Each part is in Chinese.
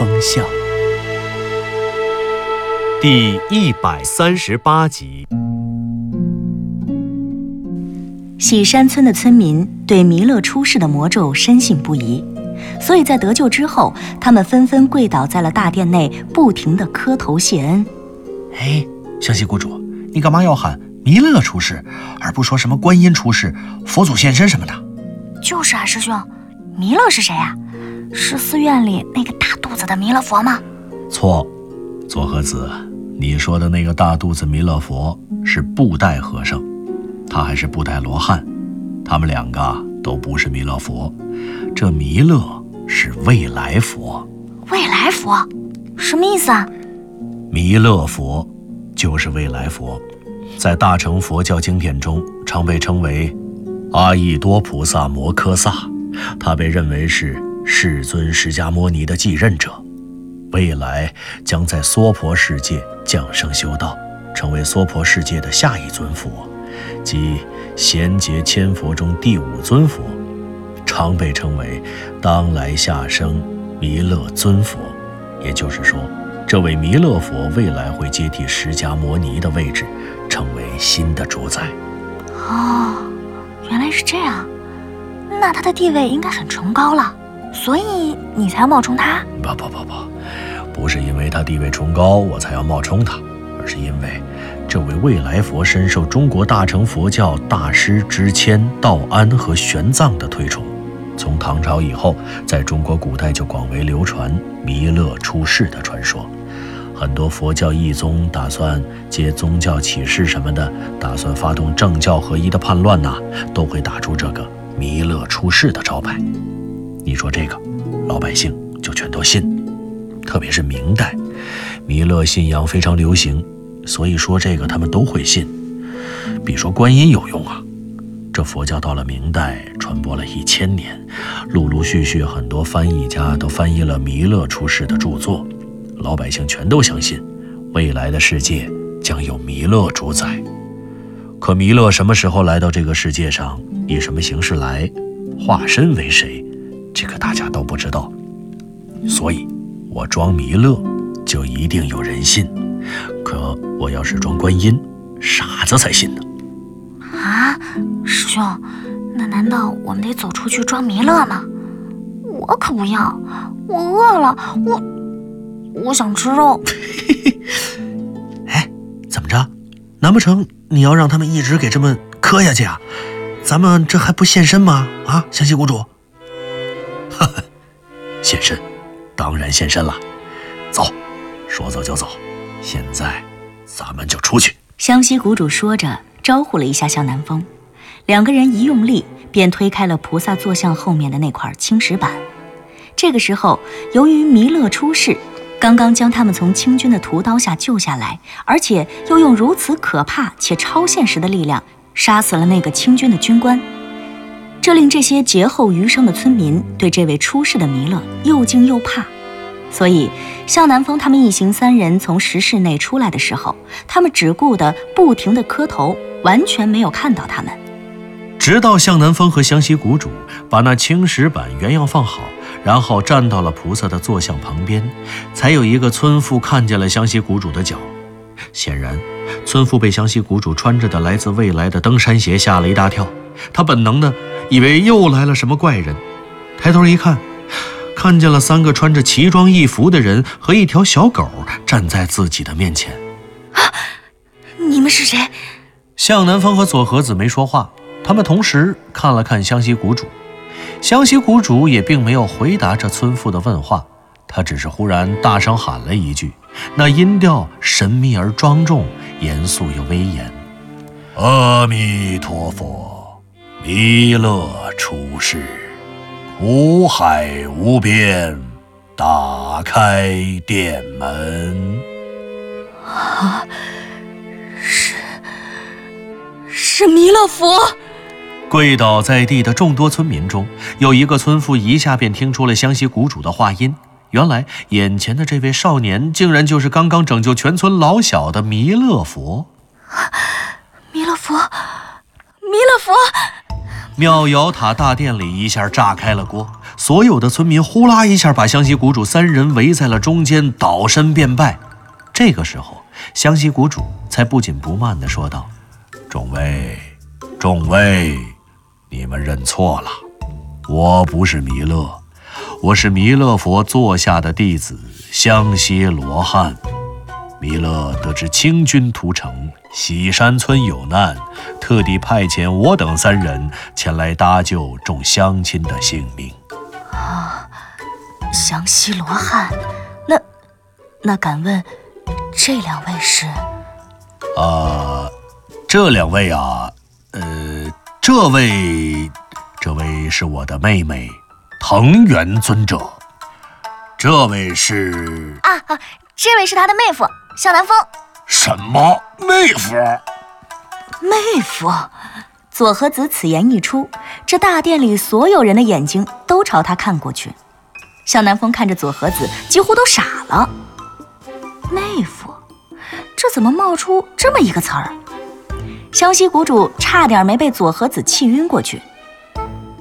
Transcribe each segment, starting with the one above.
风向》第一百三十八集。喜山村的村民对弥勒出世的魔咒深信不疑，所以在得救之后，他们纷纷跪倒在了大殿内，不停的磕头谢恩。哎，湘西谷主，你干嘛要喊弥勒出世，而不说什么观音出世、佛祖现身什么的？就是啊，师兄，弥勒是谁呀、是寺院里那个子的弥勒佛吗？错，左和子，你说的那个大肚子弥勒佛是布袋和尚，他还是布袋罗汉，他们两个都不是弥勒佛。这弥勒是未来佛，未来佛，什么意思啊？弥勒佛就是未来佛，在大乘佛教经典中常被称为阿逸多菩萨摩诃萨，他被认为是世尊释迦牟尼的继任者，未来将在娑婆世界降生修道，成为娑婆世界的下一尊佛，即贤劫千佛中第五尊佛，常被称为当来下生弥勒尊佛。也就是说，这位弥勒佛未来会接替释迦摩尼的位置，成为新的主宰。哦，原来是这样，那他的地位应该很崇高了，所以你才要冒充他。不不不不，不是因为他地位崇高我才要冒充他，而是因为这位未来佛深受中国大乘佛教大师之谦、道安和玄奘的推崇。从唐朝以后，在中国古代就广为流传弥勒出世的传说。很多佛教义宗打算接宗教启示什么的，打算发动政教合一的叛乱呐、都会打出这个弥勒出世的招牌。你说这个，老百姓就全都信。特别是明代，弥勒信仰非常流行，所以说这个他们都会信。比说观音有用啊，这佛教到了明代传播了一千年，陆陆续续很多翻译家都翻译了弥勒出世的著作，老百姓全都相信，未来的世界将有弥勒主宰。可弥勒什么时候来到这个世界上，以什么形式来，化身为谁，这个大家都不知道。所以，我装弥勒就一定有人信，可我要是装观音，傻子才信呢。啊，师兄，那难道我们得走出去装弥勒吗？我可不要，我饿了，我我想吃肉。哎，怎么着？难不成你要让他们一直给这么磕下去啊？咱们这还不现身吗？啊，湘西谷主。现身，当然现身了。走，说走就走。现在，咱们就出去。湘西谷主说着，招呼了一下向南风，两个人一用力，便推开了菩萨坐像后面的那块青石板。这个时候，由于弥勒出世，刚刚将他们从清军的屠刀下救下来，而且又用如此可怕且超现实的力量杀死了那个清军的军官，这令这些劫后余生的村民对这位出世的弥勒又惊又怕。所以，向南风他们一行三人从石室内出来的时候，他们只顾得不停地磕头，完全没有看到他们。直到向南风和湘西谷主把那青石板原样放好，然后站到了菩萨的坐像旁边，才有一个村妇看见了湘西谷主的脚。显然，村妇被湘西谷主穿着的来自未来的登山鞋吓了一大跳，她本能的以为又来了什么怪人，抬头一看，看见了三个穿着奇装异服的人和一条小狗站在自己的面前。啊你们是谁？向南风和左和子没说话，他们同时看了看湘西谷主。湘西谷主也并没有回答这村妇的问话，他只是忽然大声喊了一句，那音调神秘而庄重，严肃又威严：“阿弥陀佛，弥勒出世，苦海无边，打开殿门。啊，是是弥勒佛！跪倒在地的众多村民中，有一个村妇一下便听出了湘西谷主的话音。原来，眼前的这位少年，竟然就是刚刚拯救全村老小的弥勒佛。弥勒佛，弥勒佛！妙瑶塔大殿里一下炸开了锅，所有的村民呼啦一下把湘西谷主三人围在了中间，倒身便拜。这个时候，湘西谷主才不紧不慢地说道：“众位，众位。”你们认错了，我不是弥勒，我是弥勒佛座下的弟子香溪罗汉。弥勒得知清军屠城，喜山村有难，特地派遣我等三人前来搭救众乡亲的性命。啊，湘西罗汉，那那敢问，这两位是？啊，这两位啊，呃。这位，这位是我的妹妹，藤原尊者。这位是啊啊，这位是他的妹夫向南风。什么妹夫？妹夫！左和子此言一出，这大殿里所有人的眼睛都朝他看过去。向南风看着左和子，几乎都傻了。妹夫，这怎么冒出这么一个词儿？湘西谷主差点没被左和子气晕过去。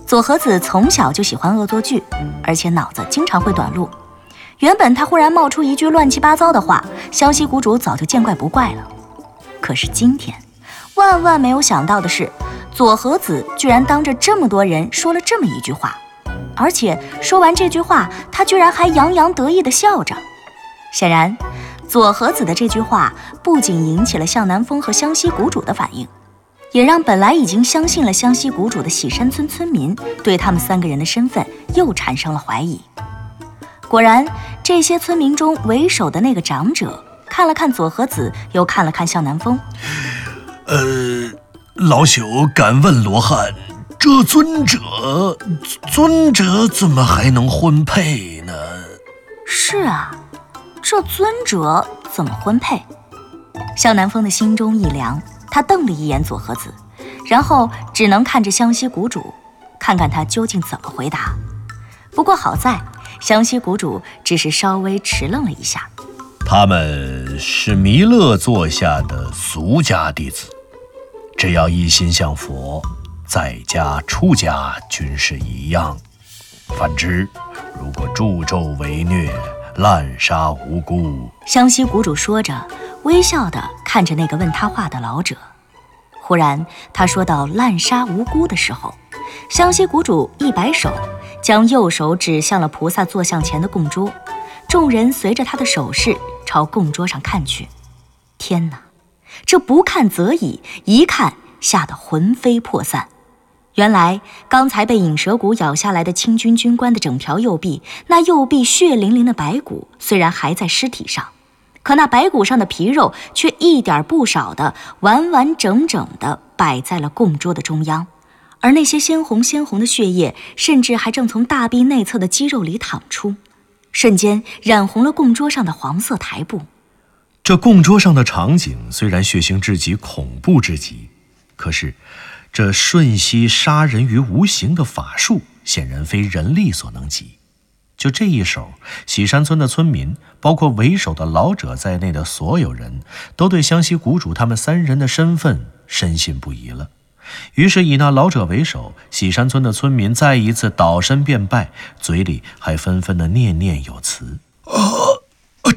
左和子从小就喜欢恶作剧，而且脑子经常会短路。原本他忽然冒出一句乱七八糟的话，湘西谷主早就见怪不怪了。可是今天，万万没有想到的是，左和子居然当着这么多人说了这么一句话，而且说完这句话，他居然还洋洋得意地笑着。显然。左和子的这句话不仅引起了向南风和湘西谷主的反应，也让本来已经相信了湘西谷主的喜山村村民对他们三个人的身份又产生了怀疑。果然，这些村民中为首的那个长者看了看左和子，又看了看向南风。呃，老朽敢问罗汉，这尊者，尊者怎么还能婚配呢？是啊。这尊者怎么婚配？向南风的心中一凉，他瞪了一眼左和子，然后只能看着湘西谷主，看看他究竟怎么回答。不过好在湘西谷主只是稍微迟愣了一下。他们是弥勒座下的俗家弟子，只要一心向佛，在家出家均是一样。反之，如果助纣为虐，滥杀无辜。湘西谷主说着，微笑地看着那个问他话的老者。忽然，他说到“滥杀无辜”的时候，湘西谷主一摆手，将右手指向了菩萨坐像前的供桌。众人随着他的手势朝供桌上看去。天哪，这不看则已，一看吓得魂飞魄散。原来刚才被引蛇骨咬下来的清军军官的整条右臂，那右臂血淋淋的白骨虽然还在尸体上，可那白骨上的皮肉却一点不少的完完整整的摆在了供桌的中央，而那些鲜红鲜红的血液，甚至还正从大臂内侧的肌肉里淌出，瞬间染红了供桌上的黄色台布。这供桌上的场景虽然血腥至极、恐怖至极，可是。这瞬息杀人于无形的法术，显然非人力所能及。就这一手，喜山村的村民，包括为首的老者在内的所有人都对湘西谷主他们三人的身份深信不疑了。于是，以那老者为首，喜山村的村民再一次倒身便拜，嘴里还纷纷的念念有词。啊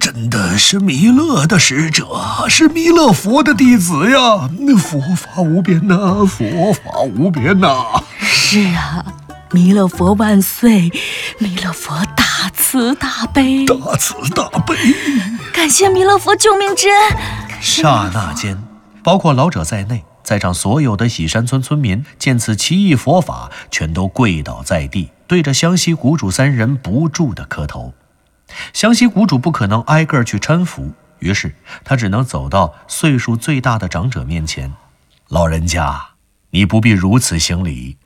真的是弥勒的使者，是弥勒佛的弟子呀！佛法无边呐，佛法无边呐！是啊，弥勒佛万岁！弥勒佛大慈大悲，大慈大悲！感谢弥勒佛救命之恩！刹那间，包括老者在内，在场所有的喜山村村民见此奇异佛法，全都跪倒在地，对着湘西谷主三人不住的磕头。湘西谷主不可能挨个去搀扶，于是他只能走到岁数最大的长者面前。老人家，你不必如此行礼，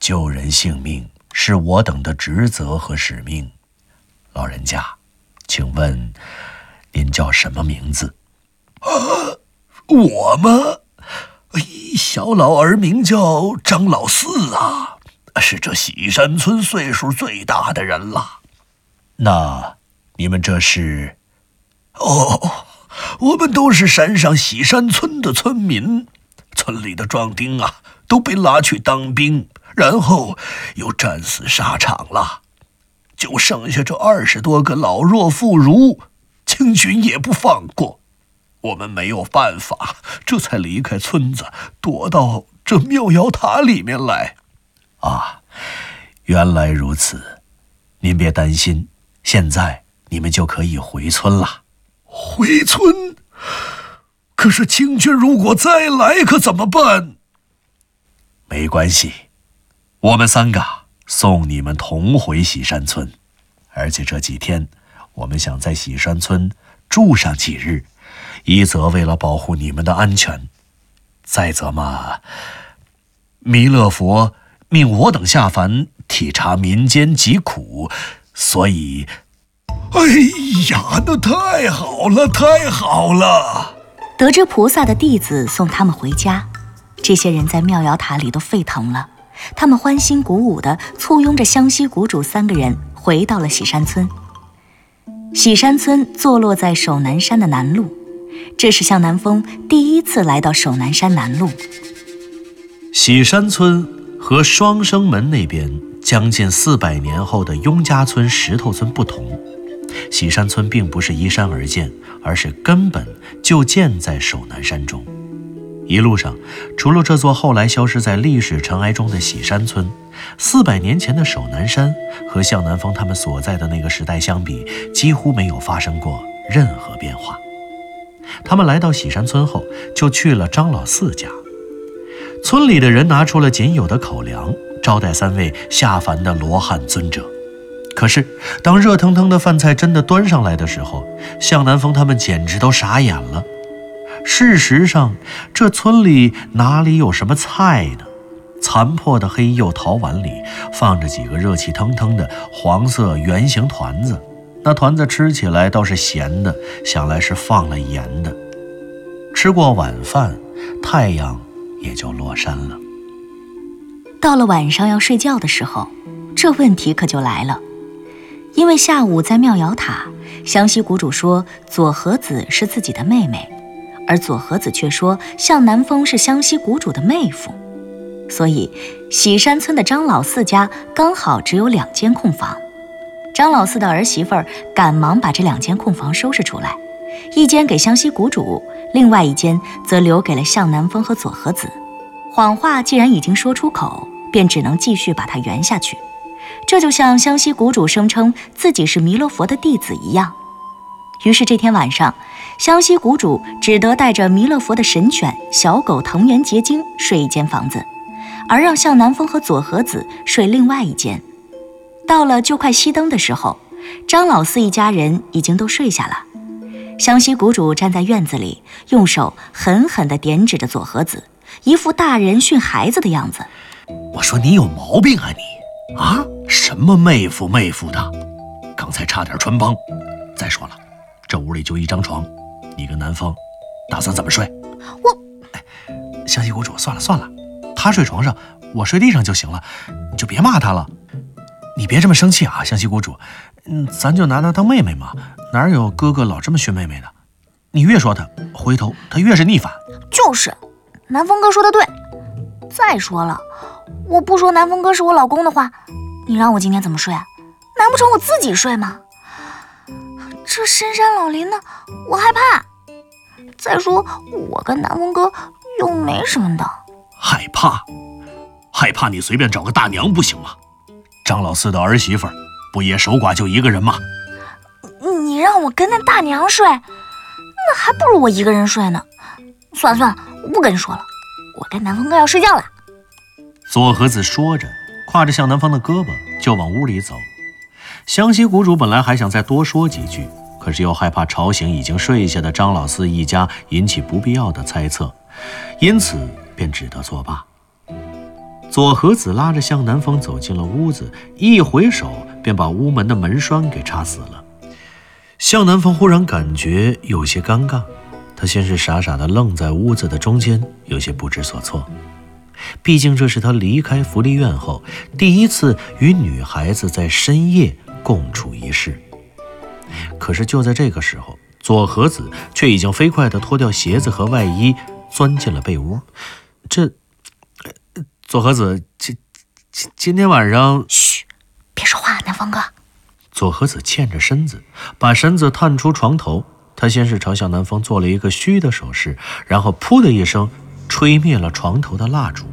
救人性命是我等的职责和使命。老人家，请问您叫什么名字？啊，我吗？小老儿名叫张老四啊，是这喜山村岁数最大的人了。那你们这是？哦，我们都是山上喜山村的村民，村里的壮丁啊都被拉去当兵，然后又战死沙场了，就剩下这二十多个老弱妇孺，清军也不放过。我们没有办法，这才离开村子，躲到这妙瑶塔里面来。啊，原来如此，您别担心，现在你们就可以回村了。回村？可是清军如果再来，可怎么办？没关系，我们三个送你们同回喜山村，而且这几天我们想在喜山村住上几日。一则为了保护你们的安全，再则嘛，弥勒佛命我等下凡体察民间疾苦，所以，哎呀，那太好了，太好了！得知菩萨的弟子送他们回家，这些人在妙瑶塔里都沸腾了，他们欢欣鼓舞地簇拥着湘西谷主三个人回到了喜山村。喜山村坐落在守南山的南麓。这是向南风第一次来到守南山南麓。喜山村和双生门那边将近四百年后的雍家村、石头村不同，喜山村并不是依山而建，而是根本就建在守南山中。一路上，除了这座后来消失在历史尘埃中的喜山村，四百年前的守南山和向南风他们所在的那个时代相比，几乎没有发生过任何变化。他们来到喜山村后，就去了张老四家。村里的人拿出了仅有的口粮，招待三位下凡的罗汉尊者。可是，当热腾腾的饭菜真的端上来的时候，向南风他们简直都傻眼了。事实上，这村里哪里有什么菜呢？残破的黑釉陶碗里放着几个热气腾腾的黄色圆形团子。那团子吃起来倒是咸的，想来是放了盐的。吃过晚饭，太阳也就落山了。到了晚上要睡觉的时候，这问题可就来了。因为下午在妙瑶塔，湘西谷主说左和子是自己的妹妹，而左和子却说向南风是湘西谷主的妹夫，所以喜山村的张老四家刚好只有两间空房。张老四的儿媳妇儿赶忙把这两间空房收拾出来，一间给湘西谷主，另外一间则留给了向南风和左和子。谎话既然已经说出口，便只能继续把它圆下去。这就像湘西谷主声称自己是弥勒佛的弟子一样。于是这天晚上，湘西谷主只得带着弥勒佛的神犬小狗藤原结晶睡一间房子，而让向南风和左和子睡另外一间。到了就快熄灯的时候，张老四一家人已经都睡下了。湘西谷主站在院子里，用手狠狠地点指着左和子，一副大人训孩子的样子。我说你有毛病啊你！啊，什么妹夫妹夫的，刚才差点穿帮。再说了，这屋里就一张床，你跟南风打算怎么睡？我，哎，湘西谷主，算了算了，他睡床上，我睡地上就行了，你就别骂他了。你别这么生气啊，湘西谷主，嗯，咱就拿她当妹妹嘛，哪有哥哥老这么训妹妹的？你越说她，回头她越是逆反。就是，南风哥说的对。再说了，我不说南风哥是我老公的话，你让我今天怎么睡？难不成我自己睡吗？这深山老林的，我害怕。再说我跟南风哥又没什么的。害怕？害怕你随便找个大娘不行吗？张老四的儿媳妇儿，不也守寡就一个人吗？你让我跟那大娘睡，那还不如我一个人睡呢。算了算了，我不跟你说了，我跟南风哥要睡觉了。左和子说着，挎着向南方的胳膊就往屋里走。湘西谷主本来还想再多说几句，可是又害怕吵醒已经睡下的张老四一家，引起不必要的猜测，因此便只得作罢。左和子拉着向南风走进了屋子，一回手便把屋门的门栓给插死了。向南风忽然感觉有些尴尬，他先是傻傻的愣在屋子的中间，有些不知所措。毕竟这是他离开福利院后第一次与女孩子在深夜共处一室。可是就在这个时候，左和子却已经飞快地脱掉鞋子和外衣，钻进了被窝。这，左和子，今今今天晚上，嘘，别说话，南风哥。左和子欠着身子，把身子探出床头。他先是朝向南风做了一个虚的手势，然后噗的一声，吹灭了床头的蜡烛。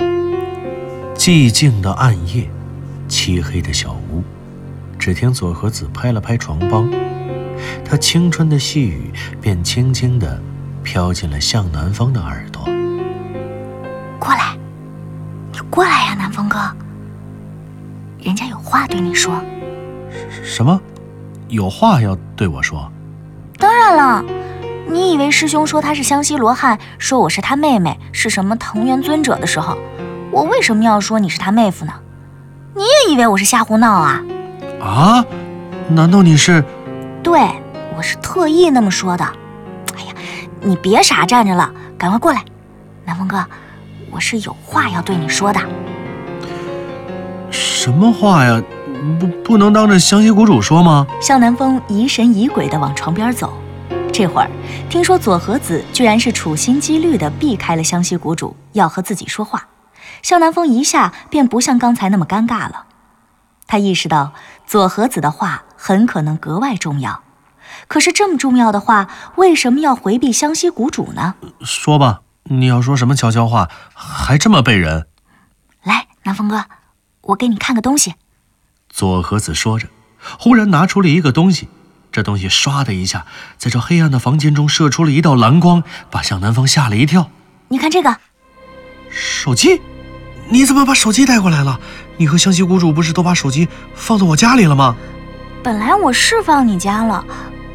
寂静的暗夜，漆黑的小屋，只听左和子拍了拍床帮。他青春的细语便轻轻地飘进了向南风的耳朵。过来，你过来呀，南风哥。人家有话对你说。什么？有话要对我说？当然了。你以为师兄说他是湘西罗汉，说我是他妹妹，是什么藤原尊者的时候，我为什么要说你是他妹夫呢？你也以为我是瞎胡闹啊？啊？难道你是？对，我是特意那么说的。哎呀，你别傻站着了，赶快过来，南风哥，我是有话要对你说的。什么话呀？不，不能当着湘西谷主说吗？向南风疑神疑鬼地往床边走。这会儿听说左和子居然是处心积虑地避开了湘西谷主，要和自己说话，向南风一下便不像刚才那么尴尬了。他意识到左和子的话很可能格外重要，可是这么重要的话，为什么要回避湘西谷主呢？说吧，你要说什么悄悄话，还这么背人？来，南风哥，我给你看个东西。左和子说着，忽然拿出了一个东西，这东西唰的一下，在这黑暗的房间中射出了一道蓝光，把向南风吓了一跳。你看这个，手机。你怎么把手机带过来了？你和湘西谷主不是都把手机放到我家里了吗？本来我是放你家了，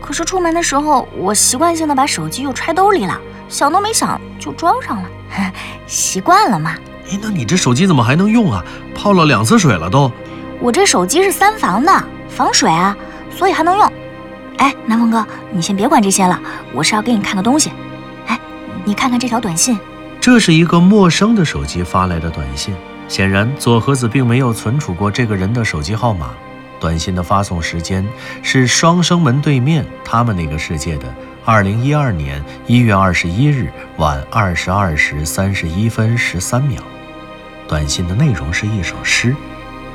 可是出门的时候我习惯性的把手机又揣兜里了，想都没想就装上了，习惯了嘛。哎，那你这手机怎么还能用啊？泡了两次水了都。我这手机是三防的，防水啊，所以还能用。哎，南风哥，你先别管这些了，我是要给你看个东西。哎，你看看这条短信。这是一个陌生的手机发来的短信，显然左和子并没有存储过这个人的手机号码。短信的发送时间是双生门对面他们那个世界的二零一二年一月二十一日晚二十二时三十一分十三秒。短信的内容是一首诗：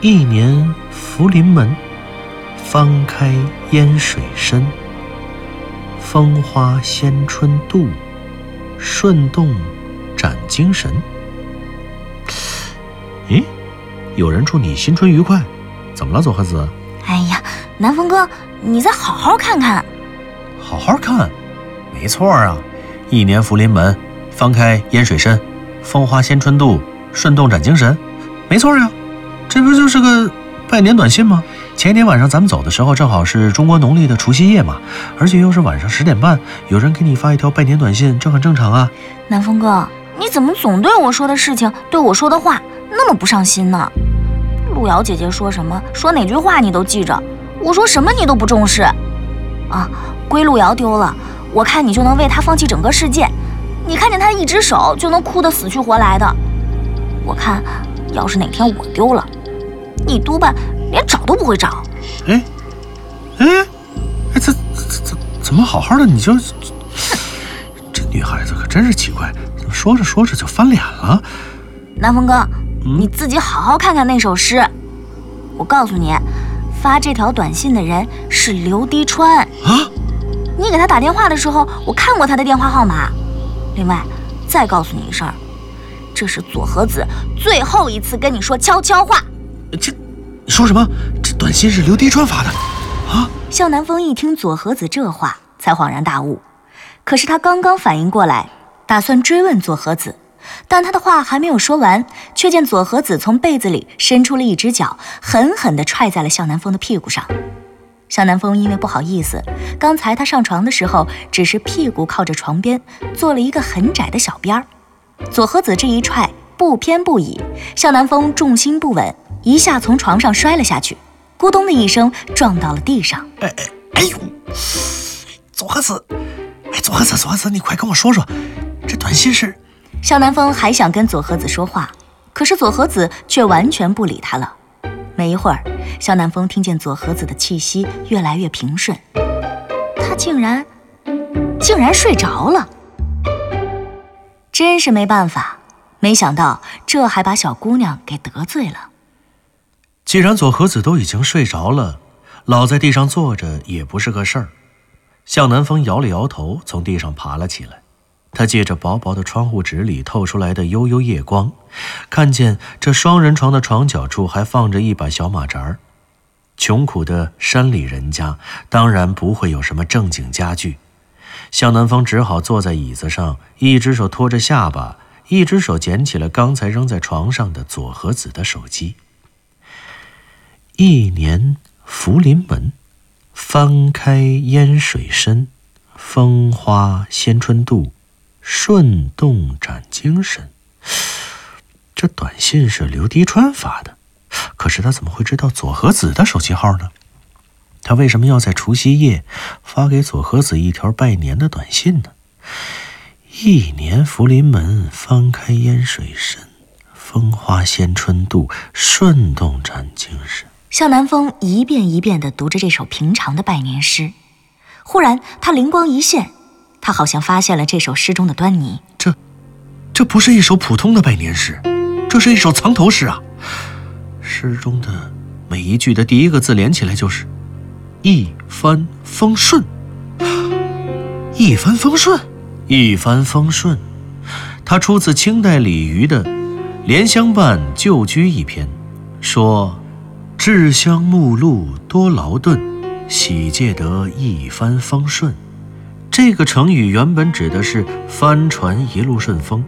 一年福临门，方开烟水深。风花先春度，顺动。展精神。咦，有人祝你新春愉快，怎么了，左和子？哎呀，南风哥，你再好好看看。好好看，没错啊。一年福临门，方开烟水深，风花先春度，顺动展精神。没错呀，这不就是个拜年短信吗？前一天晚上咱们走的时候，正好是中国农历的除夕夜嘛，而且又是晚上十点半，有人给你发一条拜年短信，这很正常啊。南风哥。你怎么总对我说的事情、对我说的话那么不上心呢？路遥姐姐说什么，说哪句话你都记着，我说什么你都不重视。啊，归路遥丢了，我看你就能为他放弃整个世界。你看见他一只手就能哭得死去活来的，我看要是哪天我丢了，你多半连找都不会找。哎，哎，哎，怎怎怎怎么好好的你就，这女孩子可真是奇怪。怎么说着说着就翻脸了，南风哥，你自己好好看看那首诗。我告诉你，发这条短信的人是刘滴川啊。你给他打电话的时候，我看过他的电话号码。另外，再告诉你一声，这是左和子最后一次跟你说悄悄话。这，你说什么？这短信是刘滴川发的啊？向南风一听左和子这话，才恍然大悟。可是他刚刚反应过来。打算追问左和子，但他的话还没有说完，却见左和子从被子里伸出了一只脚，狠狠地踹在了向南风的屁股上。向南风因为不好意思，刚才他上床的时候只是屁股靠着床边，做了一个很窄的小边儿。左和子这一踹，不偏不倚，向南风重心不稳，一下从床上摔了下去。咕咚的一声撞到了地上。哎哎哎呦！左和子，哎，左和子，左和子，你快跟我说说，这短信是？向南风还想跟左和子说话，可是左和子却完全不理他了。没一会儿，向南风听见左和子的气息越来越平顺，他竟然，竟然睡着了。真是没办法，没想到这还把小姑娘给得罪了。既然左和子都已经睡着了，老在地上坐着也不是个事儿。向南风摇了摇头，从地上爬了起来。他借着薄薄的窗户纸里透出来的悠悠夜光，看见这双人床的床角处还放着一把小马扎儿。穷苦的山里人家当然不会有什么正经家具。向南风只好坐在椅子上，一只手托着下巴，一只手捡起了刚才扔在床上的左和子的手机。一年福临门，翻开烟水深，风花先春度，顺动展精神。这短信是刘迪川发的，可是他怎么会知道左和子的手机号呢？他为什么要在除夕夜发给左和子一条拜年的短信呢？一年福临门，翻开烟水深，风花先春度，顺动展精神。向南风一遍一遍地读着这首平常的拜年诗，忽然他灵光一现，他好像发现了这首诗中的端倪。这，这不是一首普通的拜年诗，这是一首藏头诗啊！诗中的每一句的第一个字连起来就是。一帆风顺，一帆风顺，一帆风顺。它出自清代李渔的《莲香伴旧居》一篇，说：“至乡暮路多劳顿，喜借得一帆风顺。”这个成语原本指的是帆船一路顺风，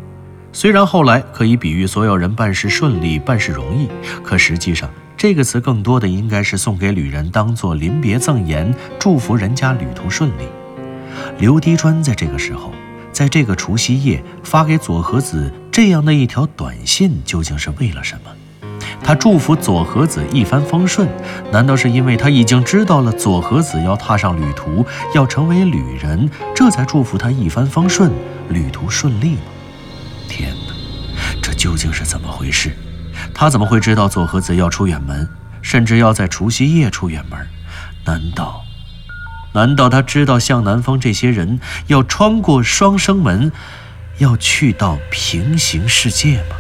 虽然后来可以比喻所有人办事顺利、办事容易，可实际上。这个词更多的应该是送给旅人，当做临别赠言，祝福人家旅途顺利。刘迪川在这个时候，在这个除夕夜发给左和子这样的一条短信，究竟是为了什么？他祝福左和子一帆风顺，难道是因为他已经知道了左和子要踏上旅途，要成为旅人，这才祝福他一帆风顺，旅途顺利吗？天哪，这究竟是怎么回事？他怎么会知道左和子要出远门，甚至要在除夕夜出远门？难道，难道他知道向南风这些人要穿过双生门，要去到平行世界吗？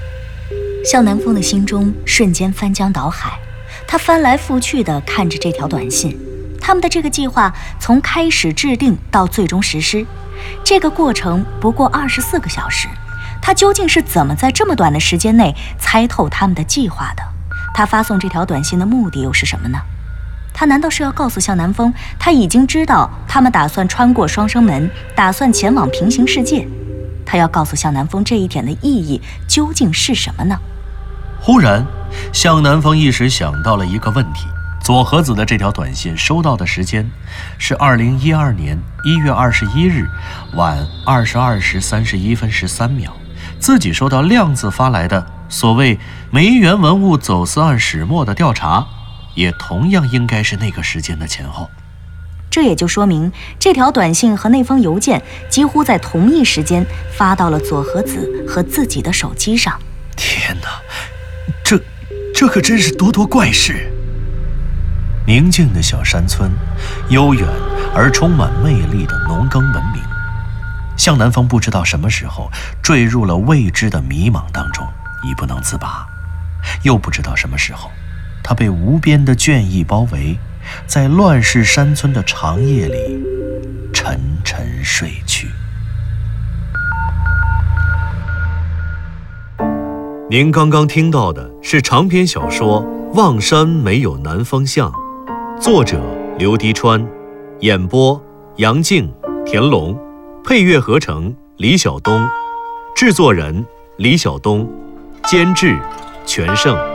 向南风的心中瞬间翻江倒海，他翻来覆去地看着这条短信。他们的这个计划从开始制定到最终实施，这个过程不过二十四个小时。他究竟是怎么在这么短的时间内猜透他们的计划的？他发送这条短信的目的又是什么呢？他难道是要告诉向南风，他已经知道他们打算穿过双生门，打算前往平行世界？他要告诉向南风这一点的意义究竟是什么呢？忽然，向南风一时想到了一个问题：左和子的这条短信收到的时间是二零一二年一月二十一日晚二十二时三十一分十三秒。自己收到亮子发来的所谓梅园文物走私案始末的调查，也同样应该是那个时间的前后。这也就说明这条短信和那封邮件几乎在同一时间发到了左和子和自己的手机上。天哪，这，这可真是多多怪事。宁静的小山村，悠远而充满魅力的农耕文明。向南风不知道什么时候坠入了未知的迷茫当中，已不能自拔；又不知道什么时候，他被无边的倦意包围，在乱世山村的长夜里沉沉睡去。您刚刚听到的是长篇小说《望山没有南方向》，作者刘迪川，演播杨静、田龙。配乐合成李晓东，制作人李晓东，监制全胜。